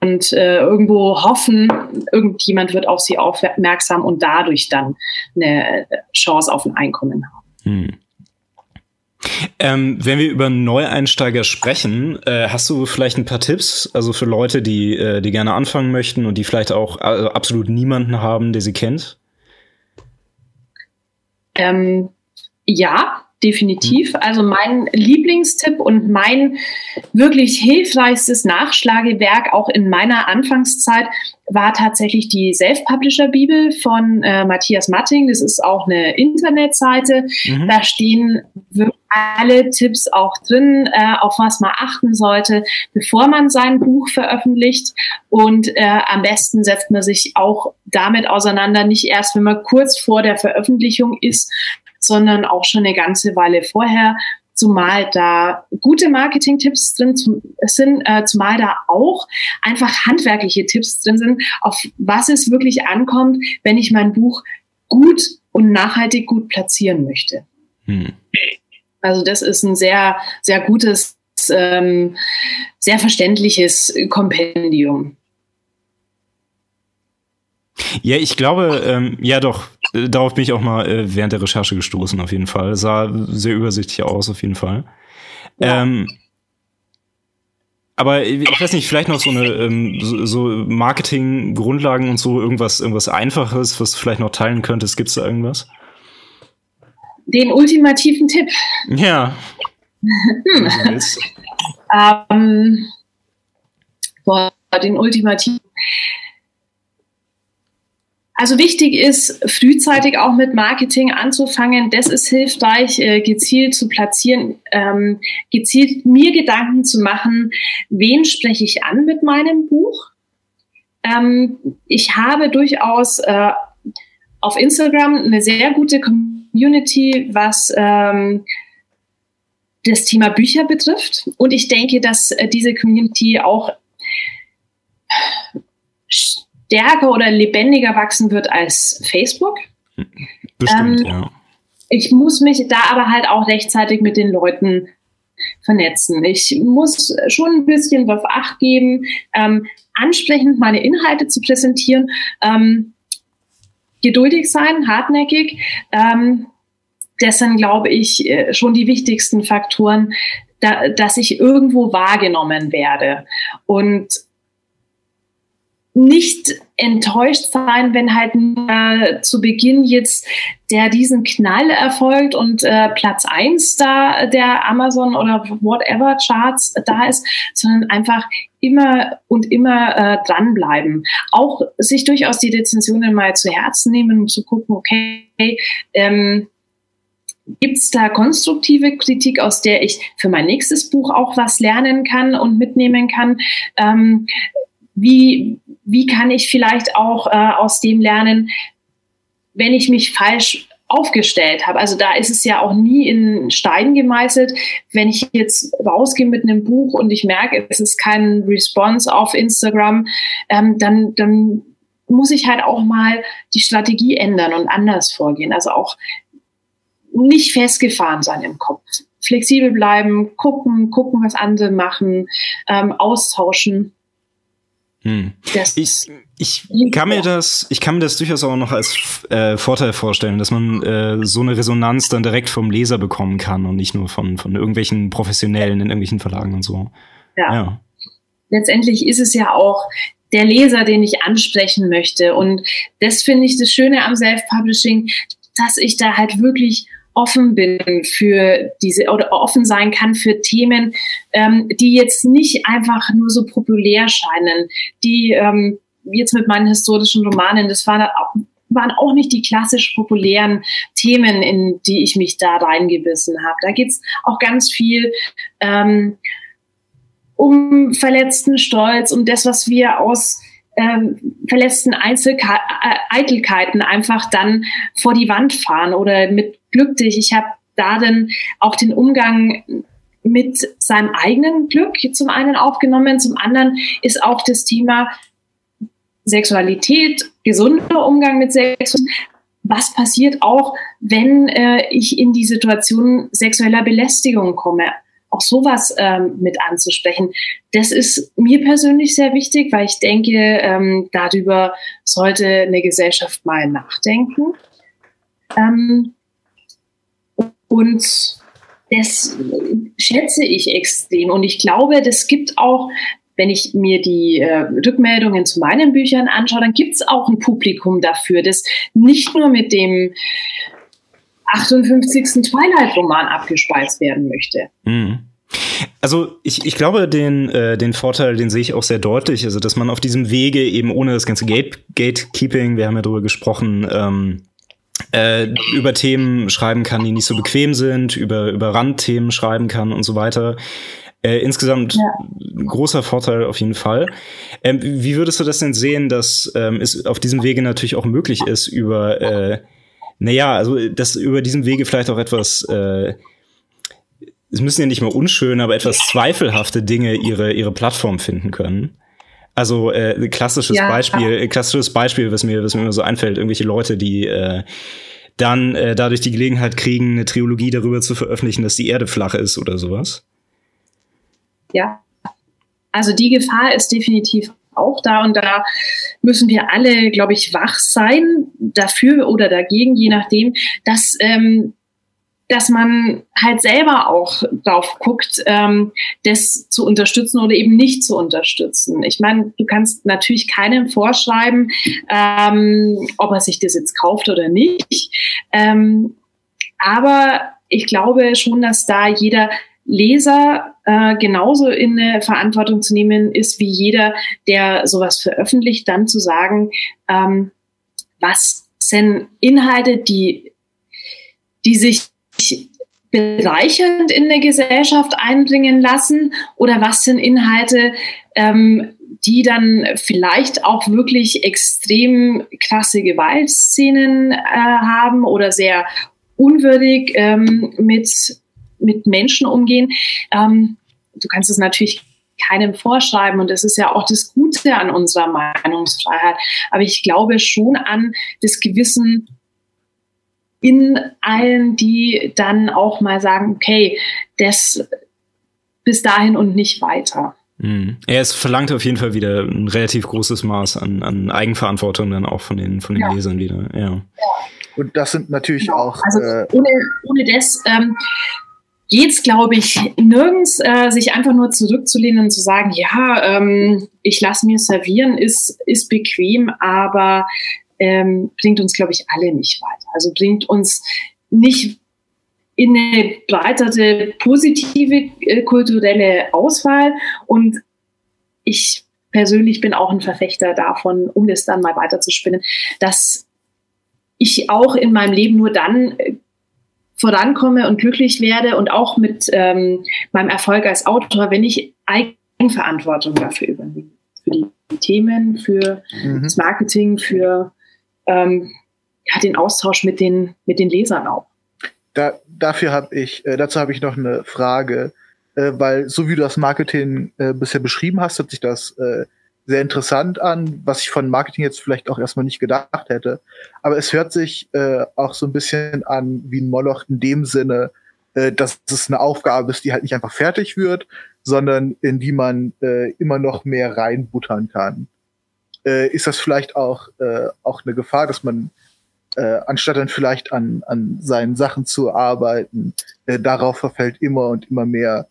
und äh, irgendwo hoffen, irgendjemand wird auf sie aufmerksam und dadurch dann eine Chance auf ein Einkommen haben. Hm. Ähm, wenn wir über Neueinsteiger sprechen, äh, hast du vielleicht ein paar Tipps, also für Leute, die, äh, die gerne anfangen möchten und die vielleicht auch äh, absolut niemanden haben, der sie kennt? Ähm, ja, definitiv. Also mein Lieblingstipp und mein wirklich hilfreichstes Nachschlagewerk auch in meiner Anfangszeit war tatsächlich die Self-Publisher-Bibel von äh, Matthias Matting. Das ist auch eine Internetseite. Mhm. Da stehen wirklich alle Tipps auch drin, äh, auf was man achten sollte, bevor man sein Buch veröffentlicht. Und äh, am besten setzt man sich auch damit auseinander, nicht erst, wenn man kurz vor der Veröffentlichung ist, sondern auch schon eine ganze Weile vorher zumal da gute Marketing-Tipps drin sind, äh, zumal da auch einfach handwerkliche Tipps drin sind, auf was es wirklich ankommt, wenn ich mein Buch gut und nachhaltig gut platzieren möchte. Hm. Also das ist ein sehr, sehr gutes, ähm, sehr verständliches Kompendium. Ja, ich glaube, ähm, ja doch, darauf bin ich auch mal äh, während der Recherche gestoßen, auf jeden Fall. Sah sehr übersichtlich aus, auf jeden Fall. Ja. Ähm, aber ich weiß nicht, vielleicht noch so eine ähm, so, so Marketing-Grundlagen und so, irgendwas, irgendwas Einfaches, was du vielleicht noch teilen könntest. Gibt es da irgendwas? Den ultimativen Tipp. Ja. hm. *laughs* ähm, boah, den ultimativen. Also wichtig ist, frühzeitig auch mit Marketing anzufangen. Das ist hilfreich, äh, gezielt zu platzieren, ähm, gezielt mir Gedanken zu machen, wen spreche ich an mit meinem Buch. Ähm, ich habe durchaus äh, auf Instagram eine sehr gute Community, was ähm, das Thema Bücher betrifft. Und ich denke, dass äh, diese Community auch stärker oder lebendiger wachsen wird als Facebook. Bestimmt, ähm, ja. Ich muss mich da aber halt auch rechtzeitig mit den Leuten vernetzen. Ich muss schon ein bisschen darauf Acht geben, ähm, ansprechend meine Inhalte zu präsentieren, ähm, geduldig sein, hartnäckig. Ähm, das sind, glaube ich, äh, schon die wichtigsten Faktoren, da, dass ich irgendwo wahrgenommen werde. Und nicht enttäuscht sein, wenn halt äh, zu Beginn jetzt der diesen Knall erfolgt und äh, Platz eins da der Amazon oder whatever Charts da ist, sondern einfach immer und immer äh, dranbleiben. Auch sich durchaus die Rezensionen mal zu Herzen nehmen und zu gucken, okay, ähm, Gibt es da konstruktive Kritik, aus der ich für mein nächstes Buch auch was lernen kann und mitnehmen kann? Ähm, wie, wie kann ich vielleicht auch äh, aus dem lernen, wenn ich mich falsch aufgestellt habe. Also da ist es ja auch nie in Stein gemeißelt. Wenn ich jetzt rausgehe mit einem Buch und ich merke, es ist kein Response auf Instagram, ähm, dann, dann muss ich halt auch mal die Strategie ändern und anders vorgehen. Also auch nicht festgefahren sein im Kopf. Flexibel bleiben, gucken, gucken, was andere machen, ähm, austauschen. Hm. Ich, ich kann mir das, ich kann mir das durchaus auch noch als äh, Vorteil vorstellen, dass man äh, so eine Resonanz dann direkt vom Leser bekommen kann und nicht nur von, von irgendwelchen Professionellen in irgendwelchen Verlagen und so. Ja. ja. Letztendlich ist es ja auch der Leser, den ich ansprechen möchte. Und das finde ich das Schöne am Self-Publishing, dass ich da halt wirklich offen bin für diese oder offen sein kann für Themen, ähm, die jetzt nicht einfach nur so populär scheinen, die ähm, jetzt mit meinen historischen Romanen, das waren, waren auch nicht die klassisch populären Themen, in die ich mich da reingebissen habe. Da geht's auch ganz viel ähm, um verletzten Stolz, um das, was wir aus ähm, verletzten Einzelke äh, Eitelkeiten einfach dann vor die Wand fahren oder mit Glück dich. Ich habe da dann auch den Umgang mit seinem eigenen Glück zum einen aufgenommen, zum anderen ist auch das Thema Sexualität, gesunder Umgang mit Sexualität. Was passiert auch, wenn äh, ich in die Situation sexueller Belästigung komme? auch sowas ähm, mit anzusprechen. Das ist mir persönlich sehr wichtig, weil ich denke, ähm, darüber sollte eine Gesellschaft mal nachdenken. Ähm, und das schätze ich extrem. Und ich glaube, das gibt auch, wenn ich mir die äh, Rückmeldungen zu meinen Büchern anschaue, dann gibt es auch ein Publikum dafür, das nicht nur mit dem 58. Twilight-Roman abgespeist werden möchte. Mhm. Also ich, ich glaube, den, äh, den Vorteil, den sehe ich auch sehr deutlich, also dass man auf diesem Wege eben ohne das ganze Gate, Gatekeeping, wir haben ja darüber gesprochen, ähm, äh, über Themen schreiben kann, die nicht so bequem sind, über, über Randthemen schreiben kann und so weiter. Äh, insgesamt ja. großer Vorteil auf jeden Fall. Ähm, wie würdest du das denn sehen, dass ähm, es auf diesem Wege natürlich auch möglich ist, über äh, naja, also dass über diesem Wege vielleicht auch etwas äh, es müssen ja nicht mal unschöne, aber etwas zweifelhafte Dinge ihre, ihre Plattform finden können. Also äh, klassisches ja. Beispiel, klassisches Beispiel, was mir, was mir immer so einfällt, irgendwelche Leute, die äh, dann äh, dadurch die Gelegenheit kriegen, eine Trilogie darüber zu veröffentlichen, dass die Erde flach ist oder sowas. Ja, also die Gefahr ist definitiv auch da und da müssen wir alle, glaube ich, wach sein dafür oder dagegen, je nachdem, dass ähm, dass man halt selber auch drauf guckt, ähm, das zu unterstützen oder eben nicht zu unterstützen. Ich meine, du kannst natürlich keinem vorschreiben, ähm, ob er sich das jetzt kauft oder nicht. Ähm, aber ich glaube schon, dass da jeder Leser äh, genauso in eine Verantwortung zu nehmen ist, wie jeder, der sowas veröffentlicht, dann zu sagen, ähm, was sind Inhalte, die, die sich bereichernd in der Gesellschaft einbringen lassen oder was sind Inhalte, ähm, die dann vielleicht auch wirklich extrem krasse Gewaltszenen äh, haben oder sehr unwürdig ähm, mit, mit Menschen umgehen. Ähm, du kannst es natürlich keinem vorschreiben und das ist ja auch das Gute an unserer Meinungsfreiheit. Aber ich glaube schon an das Gewissen in allen, die dann auch mal sagen, okay, das bis dahin und nicht weiter. Mhm. Ja, es verlangt auf jeden Fall wieder ein relativ großes Maß an, an Eigenverantwortung dann auch von den, von den ja. Lesern wieder. Ja. Und das sind natürlich ja. auch. Also äh, ohne, ohne das ähm, geht glaube ich, nirgends, äh, sich einfach nur zurückzulehnen und zu sagen, ja, ähm, ich lasse mir servieren, ist, ist bequem, aber ähm, bringt uns, glaube ich, alle nicht weiter. Also bringt uns nicht in eine breitere positive äh, kulturelle Auswahl. Und ich persönlich bin auch ein Verfechter davon, um das dann mal weiterzuspinnen, dass ich auch in meinem Leben nur dann äh, vorankomme und glücklich werde und auch mit ähm, meinem Erfolg als Autor, wenn ich Eigenverantwortung dafür übernehme. Für die Themen, für mhm. das Marketing, für ähm, ja, den Austausch mit den, mit den Lesern auch. Da, dafür habe ich, äh, dazu habe ich noch eine Frage, äh, weil so wie du das Marketing äh, bisher beschrieben hast, hört sich das äh, sehr interessant an, was ich von Marketing jetzt vielleicht auch erstmal nicht gedacht hätte. Aber es hört sich äh, auch so ein bisschen an wie ein Moloch in dem Sinne, äh, dass es eine Aufgabe ist, die halt nicht einfach fertig wird, sondern in die man immer noch mehr reinbuttern kann äh, ist das vielleicht auch, äh, auch eine Gefahr, dass man äh, anstatt dann vielleicht an, an seinen Sachen zu arbeiten, äh, darauf verfällt immer und immer mehr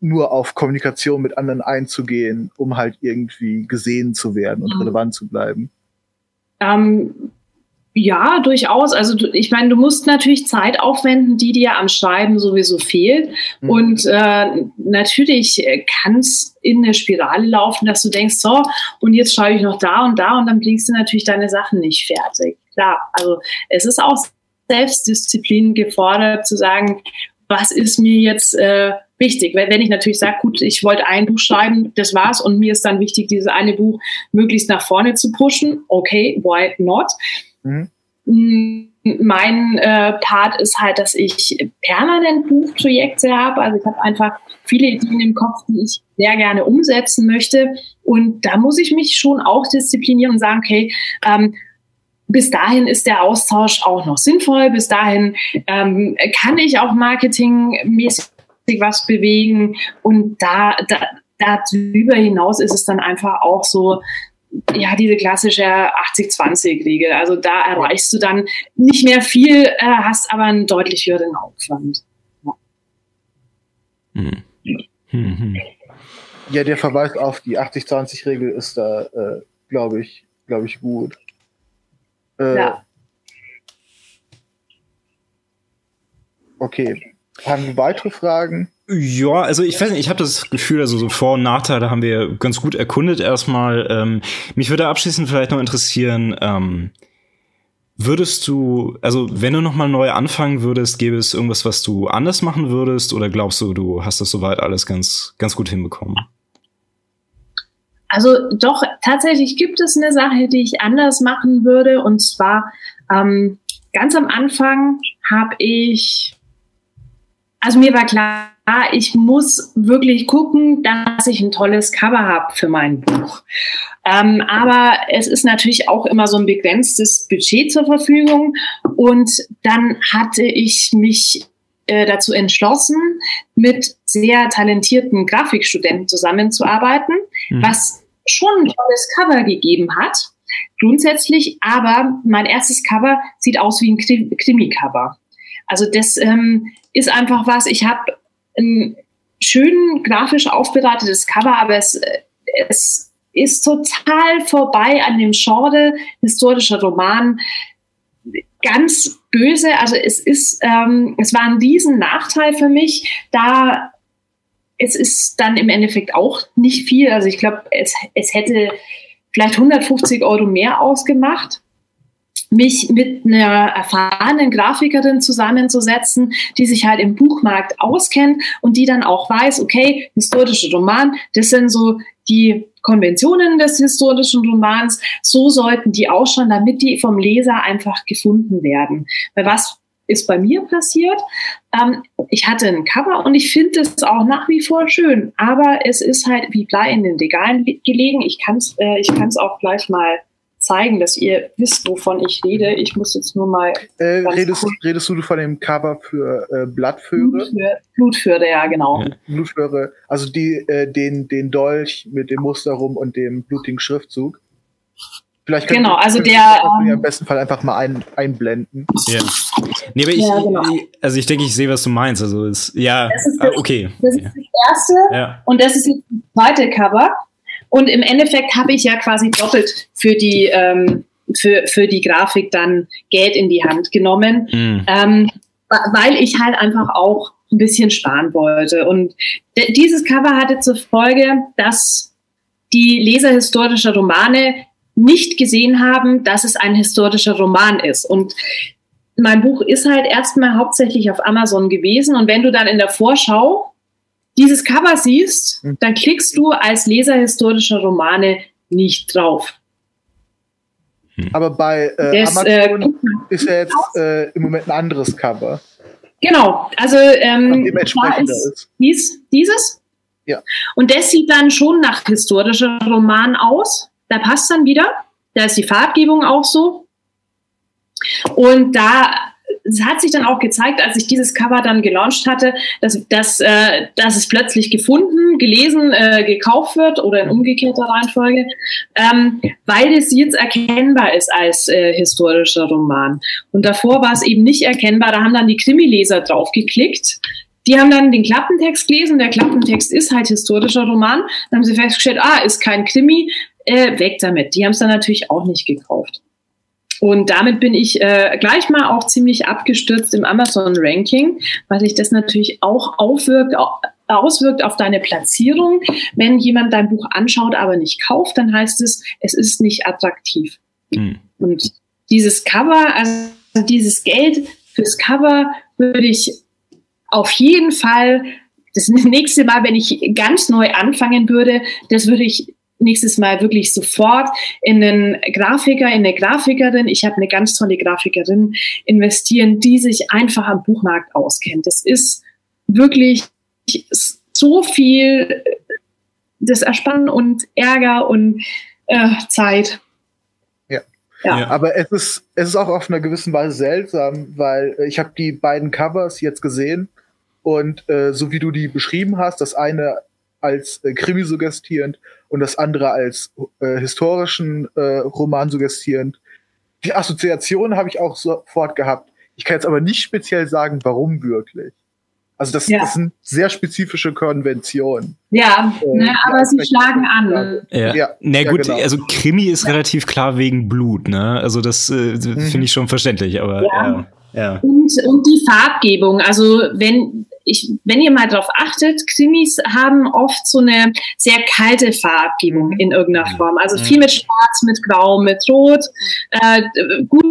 nur auf Kommunikation mit anderen einzugehen, um halt irgendwie gesehen zu werden und mhm. relevant zu bleiben. Ähm, ja, durchaus. Also du, ich meine, du musst natürlich Zeit aufwenden, die dir am Schreiben sowieso fehlt. Mhm. Und äh, natürlich kann es in eine Spirale laufen, dass du denkst, so, und jetzt schreibe ich noch da und da und dann bringst du natürlich deine Sachen nicht fertig. Klar, also es ist auch Selbstdisziplin gefordert, zu sagen, was ist mir jetzt äh, wichtig? Wenn ich natürlich sage, gut, ich wollte ein Buch schreiben, das war's und mir ist dann wichtig, dieses eine Buch möglichst nach vorne zu pushen, okay, why not? Mhm. Mein äh, Part ist halt, dass ich permanent Buchprojekte habe. Also ich habe einfach viele Ideen im Kopf, die ich sehr gerne umsetzen möchte. Und da muss ich mich schon auch disziplinieren und sagen, okay, ähm, bis dahin ist der Austausch auch noch sinnvoll. Bis dahin ähm, kann ich auch marketingmäßig was bewegen. Und da, da, darüber hinaus ist es dann einfach auch so, ja, diese klassische 80-20-Regel. Also da erreichst du dann nicht mehr viel, äh, hast aber einen deutlich höheren Aufwand. Ja. Hm. Hm. ja, der Verweis auf die 80-20-Regel ist da, äh, glaube ich, glaube ich, gut. Äh, ja. Okay. Haben wir weitere Fragen? Ja, also ich weiß nicht, ich habe das Gefühl, also so Vor- und Nachteile haben wir ganz gut erkundet erstmal. Ähm, mich würde abschließend vielleicht noch interessieren, ähm, würdest du, also wenn du nochmal neu anfangen würdest, gäbe es irgendwas, was du anders machen würdest oder glaubst du, du hast das soweit alles ganz, ganz gut hinbekommen? Also doch, tatsächlich gibt es eine Sache, die ich anders machen würde und zwar ähm, ganz am Anfang habe ich also mir war klar, ich muss wirklich gucken, dass ich ein tolles Cover habe für mein Buch. Ähm, aber es ist natürlich auch immer so ein begrenztes Budget zur Verfügung. Und dann hatte ich mich äh, dazu entschlossen, mit sehr talentierten Grafikstudenten zusammenzuarbeiten, mhm. was schon ein tolles Cover gegeben hat, grundsätzlich. Aber mein erstes Cover sieht aus wie ein Krimi-Cover. Also das ähm, ist einfach was, ich habe ein schön grafisch aufbereitetes Cover, aber es, es ist total vorbei an dem Genre historischer Roman. Ganz böse, also es ist, ähm, es war ein riesen Nachteil für mich, da es ist dann im Endeffekt auch nicht viel. Also ich glaube, es, es hätte vielleicht 150 Euro mehr ausgemacht mich mit einer erfahrenen Grafikerin zusammenzusetzen, die sich halt im Buchmarkt auskennt und die dann auch weiß, okay, historische Roman, das sind so die Konventionen des historischen Romans, so sollten die ausschauen, damit die vom Leser einfach gefunden werden. Weil was ist bei mir passiert? Ähm, ich hatte ein Cover und ich finde es auch nach wie vor schön, aber es ist halt wie Blei in den Regalen gelegen. Ich kann es äh, ich kann's auch gleich mal zeigen, dass ihr wisst, wovon ich rede. Ich muss jetzt nur mal. Äh, redest, redest, du von dem Cover für äh, Blattföhre? Blutföhre, ja, genau. Blutföhre, also die, äh, den, den Dolch mit dem Muster rum und dem blutigen Schriftzug. Vielleicht genau, also der. Ähm, im besten Fall einfach mal ein, einblenden. Ja. Nee, aber ich, ja, genau. also ich denke, ich sehe, was du meinst. Also ist, ja, das ist das, okay. Das ist das erste ja. und das ist das zweite Cover. Und im Endeffekt habe ich ja quasi doppelt für die, ähm, für, für die Grafik dann Geld in die Hand genommen, mhm. ähm, weil ich halt einfach auch ein bisschen sparen wollte. Und dieses Cover hatte zur Folge, dass die Leser historischer Romane nicht gesehen haben, dass es ein historischer Roman ist. Und mein Buch ist halt erstmal hauptsächlich auf Amazon gewesen. Und wenn du dann in der Vorschau dieses Cover siehst, hm. dann klickst du als Leser historischer Romane nicht drauf. Hm. Aber bei äh, das, Amazon äh, ist ja jetzt äh, im Moment ein anderes Cover. Genau, also ähm, ist, ist. Dies, dieses. Ja. Und das sieht dann schon nach historischer Roman aus. Da passt dann wieder. Da ist die Farbgebung auch so. Und da es hat sich dann auch gezeigt, als ich dieses Cover dann gelauncht hatte, dass, dass, äh, dass es plötzlich gefunden, gelesen, äh, gekauft wird oder in umgekehrter Reihenfolge, ähm, weil es jetzt erkennbar ist als äh, historischer Roman. Und davor war es eben nicht erkennbar, da haben dann die Krimileser drauf geklickt. Die haben dann den Klappentext gelesen, der Klappentext ist halt historischer Roman. Dann haben sie festgestellt, ah, ist kein Krimi, äh, weg damit. Die haben es dann natürlich auch nicht gekauft. Und damit bin ich äh, gleich mal auch ziemlich abgestürzt im Amazon-Ranking, weil sich das natürlich auch aufwirkt, auswirkt auf deine Platzierung. Wenn jemand dein Buch anschaut, aber nicht kauft, dann heißt es, es ist nicht attraktiv. Mhm. Und dieses Cover, also dieses Geld fürs Cover würde ich auf jeden Fall das *laughs* nächste Mal, wenn ich ganz neu anfangen würde, das würde ich nächstes Mal wirklich sofort in einen Grafiker, in eine Grafikerin, ich habe eine ganz tolle Grafikerin, investieren, die sich einfach am Buchmarkt auskennt. Das ist wirklich so viel das Erspannen und Ärger und äh, Zeit. Ja. ja. Aber es ist, es ist auch auf einer gewissen Weise seltsam, weil ich habe die beiden Covers jetzt gesehen und äh, so wie du die beschrieben hast, das eine als äh, Krimi suggestierend und das andere als äh, historischen äh, Roman suggestierend. Die Assoziation habe ich auch sofort gehabt. Ich kann jetzt aber nicht speziell sagen, warum wirklich. Also das, ja. das sind sehr spezifische Konventionen. Ja, äh, ne, aber sie schlagen an. Ja, ja. Na gut, genau. also Krimi ist ja. relativ klar wegen Blut, ne? Also das äh, mhm. finde ich schon verständlich, aber ja. ja. Und, und die Farbgebung, also wenn ich, wenn ihr mal darauf achtet, Krimis haben oft so eine sehr kalte Farbgebung in irgendeiner Form. Also viel mit Schwarz, mit Grau, mit Rot. Äh, gut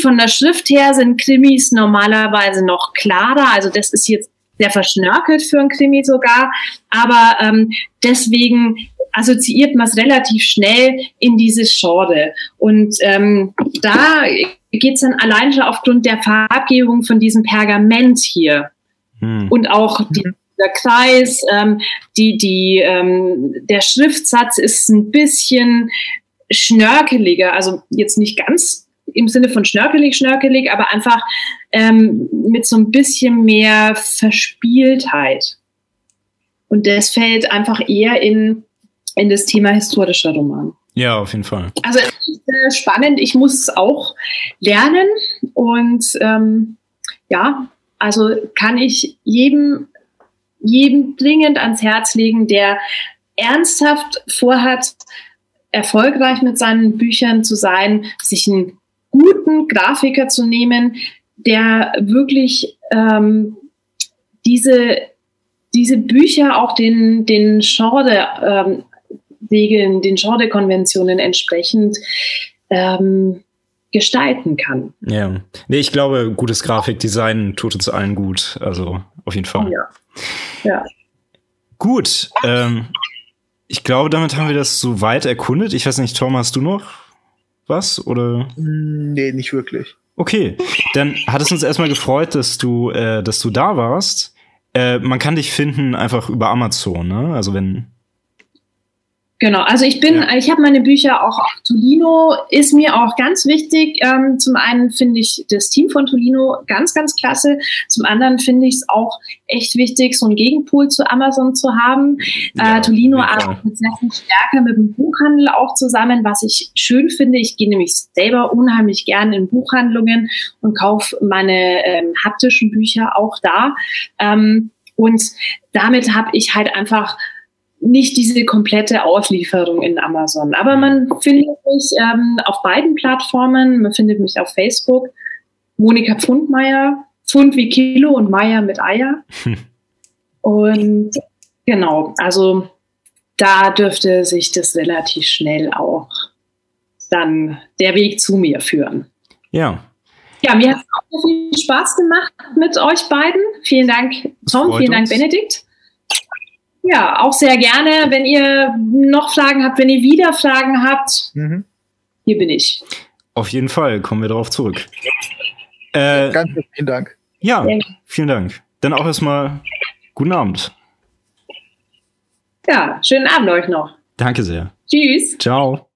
von der Schrift her sind Krimis normalerweise noch klarer. Also das ist jetzt sehr verschnörkelt für ein Krimi sogar. Aber ähm, deswegen assoziiert man es relativ schnell in dieses Genre. Und ähm, da geht es dann allein schon aufgrund der Farbgebung von diesem Pergament hier Hm. Und auch die, der Kreis, ähm, die, die, ähm, der Schriftsatz ist ein bisschen schnörkeliger, also jetzt nicht ganz im Sinne von schnörkelig, schnörkelig, aber einfach ähm, mit so ein bisschen mehr Verspieltheit. Und das fällt einfach eher in, in das Thema historischer Roman. Ja, auf jeden Fall. Also es ist äh, spannend. Ich muss es auch lernen und ähm, ja, also kann ich jedem jedem dringend ans Herz legen, der ernsthaft vorhat, erfolgreich mit seinen Büchern zu sein, sich einen guten Grafiker zu nehmen, der wirklich ähm, diese, diese Bücher auch den, den Genre, ähm, den Genre-Konventionen entsprechend ähm, gestalten kann. Ja, nee, ich glaube, gutes Grafikdesign tut uns allen gut. Also auf jeden Fall. Ja. ja. Gut. Ähm, ich glaube, damit haben wir das so weit erkundet. Ich weiß nicht, Tom, hast du noch was oder? Nee, nicht wirklich. Okay, dann hat es uns erstmal gefreut, dass du, äh, dass du da warst. Äh, man kann dich finden einfach über Amazon, ne? Also wenn Genau, also ich bin, ja. ich habe meine Bücher auch auf Tolino, ist mir auch ganz wichtig. Ähm, zum einen finde ich das Team von Tolino ganz, ganz klasse. Zum anderen finde ich es auch echt wichtig, so einen Gegenpool zu Amazon zu haben. Ja, äh, Tolino arbeitet sehr viel stärker mit dem Buchhandel auch zusammen, was ich schön finde. Ich gehe nämlich selber unheimlich gern in Buchhandlungen und kaufe meine ähm, haptischen Bücher auch da. Ähm, und damit habe ich halt einfach nicht diese komplette Auslieferung in Amazon. Aber man findet mich ähm, auf beiden Plattformen. Man findet mich auf Facebook. Monika Pfundmeier, Pfund wie Kilo und Meier mit Eier. *laughs* Und genau, also da dürfte sich das relativ schnell auch dann der Weg zu mir führen. Ja. Ja, mir hat es auch viel Spaß gemacht mit euch beiden. Vielen Dank, Tom, vielen Dank, Benedikt. Ja, auch sehr gerne. Wenn ihr noch Fragen habt, wenn ihr wieder Fragen habt, mhm. hier bin ich. Auf jeden Fall kommen wir darauf zurück. Äh, Ganz vielen Dank. Ja, vielen Dank. Dann auch erstmal guten Abend. Ja, schönen Abend euch noch. Danke sehr. Tschüss. Ciao.